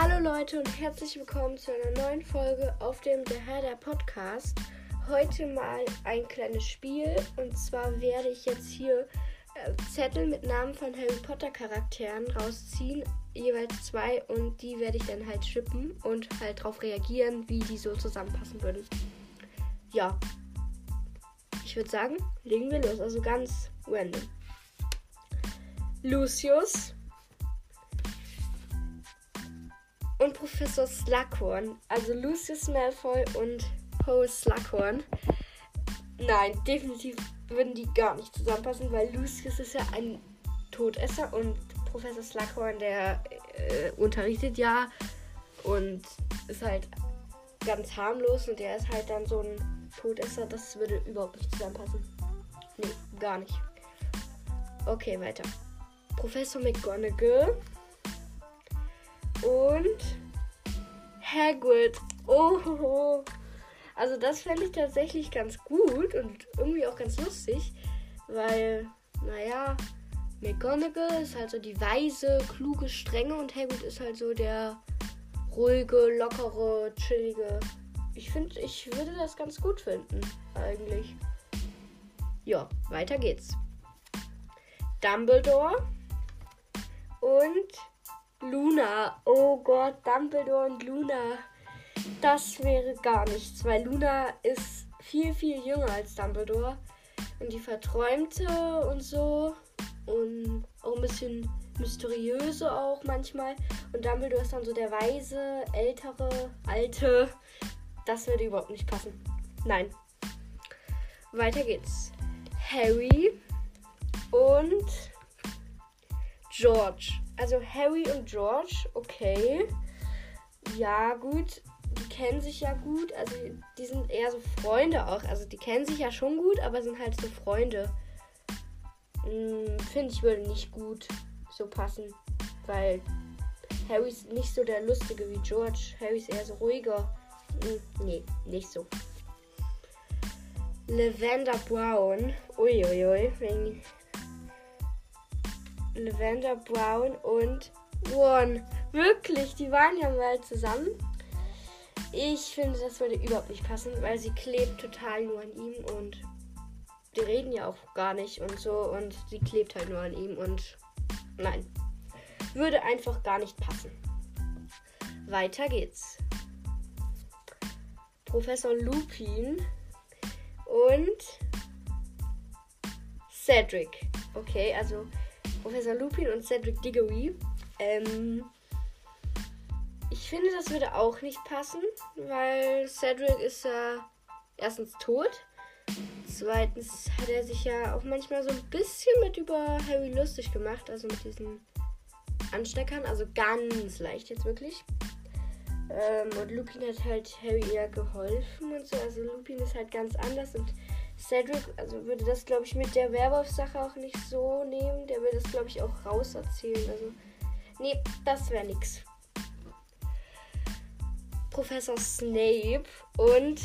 Hallo Leute und herzlich willkommen zu einer neuen Folge auf dem Der Herr der Podcast. Heute mal ein kleines Spiel und zwar werde ich jetzt hier äh, Zettel mit Namen von Harry Potter Charakteren rausziehen, jeweils zwei und die werde ich dann halt schippen und halt darauf reagieren, wie die so zusammenpassen würden. Ja, ich würde sagen, legen wir los, also ganz random. Lucius und Professor Slughorn. Also Lucius Malfoy und Poe Slughorn. Nein, definitiv würden die gar nicht zusammenpassen, weil Lucius ist ja ein Todesser und Professor Slughorn, der äh, unterrichtet ja und ist halt ganz harmlos und der ist halt dann so ein Todesser. Das würde überhaupt nicht zusammenpassen. Nee, gar nicht. Okay, weiter. Professor McGonagall und Hagrid. Oh, also das fände ich tatsächlich ganz gut und irgendwie auch ganz lustig, weil, naja, McGonagall ist halt so die weise, kluge, strenge und Hagrid ist halt so der ruhige, lockere, chillige. Ich finde, ich würde das ganz gut finden, eigentlich. Ja, weiter geht's. Dumbledore und Luna. Oh Gott, Dumbledore und Luna. Das wäre gar nichts, weil Luna ist viel, viel jünger als Dumbledore. Und die verträumte und so. Und auch ein bisschen mysteriöse auch manchmal. Und Dumbledore ist dann so der weise, ältere, alte. Das würde überhaupt nicht passen. Nein. Weiter geht's. Harry und George. Also Harry und George, okay. Ja, gut. Die kennen sich ja gut. Also die sind eher so Freunde auch. Also die kennen sich ja schon gut, aber sind halt so Freunde. Hm, Finde ich würde nicht gut so passen. Weil Harry ist nicht so der Lustige wie George. Harry ist eher so ruhiger. Hm, nee, nicht so. Lavender Brown. Uiuiui. Ui, Lavender Brown und One. Wirklich, die waren ja mal zusammen. Ich finde, das würde überhaupt nicht passen, weil sie klebt total nur an ihm und die reden ja auch gar nicht und so und sie klebt halt nur an ihm und nein. Würde einfach gar nicht passen. Weiter geht's. Professor Lupin und Cedric. Okay, also Professor Lupin und Cedric Diggory. Ähm, ich finde, das würde auch nicht passen, weil Cedric ist ja erstens tot. Zweitens hat er sich ja auch manchmal so ein bisschen mit über Harry lustig gemacht, also mit diesen Ansteckern, also ganz leicht jetzt wirklich. Ähm, und Lupin hat halt Harry eher geholfen und so. Also Lupin ist halt ganz anders und Cedric, also würde das, glaube ich, mit der Werwolf-Sache auch nicht so nehmen. Der würde das, glaube ich, auch rauserzählen. Also, nee, das wäre nix. Professor Snape und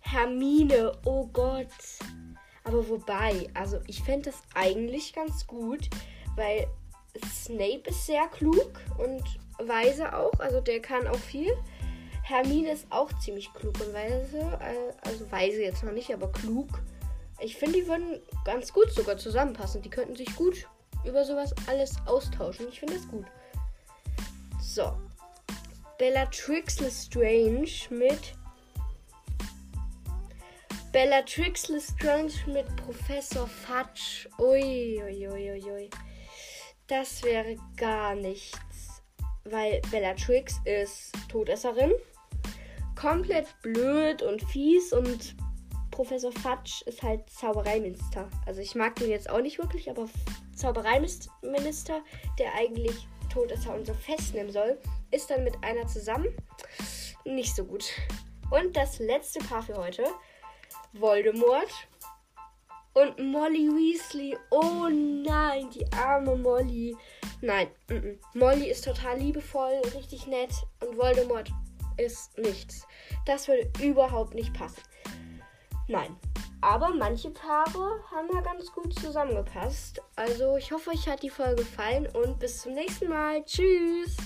Hermine. Oh Gott. Aber wobei, also ich fände das eigentlich ganz gut, weil Snape ist sehr klug und weise auch. Also der kann auch viel. Hermine ist auch ziemlich klug und weise. Äh, also weise jetzt noch nicht, aber klug. Ich finde, die würden ganz gut sogar zusammenpassen. Die könnten sich gut über sowas alles austauschen. Ich finde das gut. So. Bellatrix Lestrange mit Bellatrix Lestrange mit Professor Fudge. Ui, ui, ui, ui. Das wäre gar nichts. Weil Bellatrix ist Todesserin komplett blöd und fies und Professor Fatsch ist halt Zaubereiminister. Also ich mag den jetzt auch nicht wirklich, aber Zaubereiminister, der eigentlich Todesser und so festnehmen soll, ist dann mit einer zusammen. Nicht so gut. Und das letzte Paar für heute. Voldemort und Molly Weasley. Oh nein, die arme Molly. Nein, m -m. Molly ist total liebevoll, richtig nett und Voldemort ist nichts. Das würde überhaupt nicht passen. Nein. Aber manche Paare haben ja ganz gut zusammengepasst. Also ich hoffe, euch hat die Folge gefallen und bis zum nächsten Mal. Tschüss.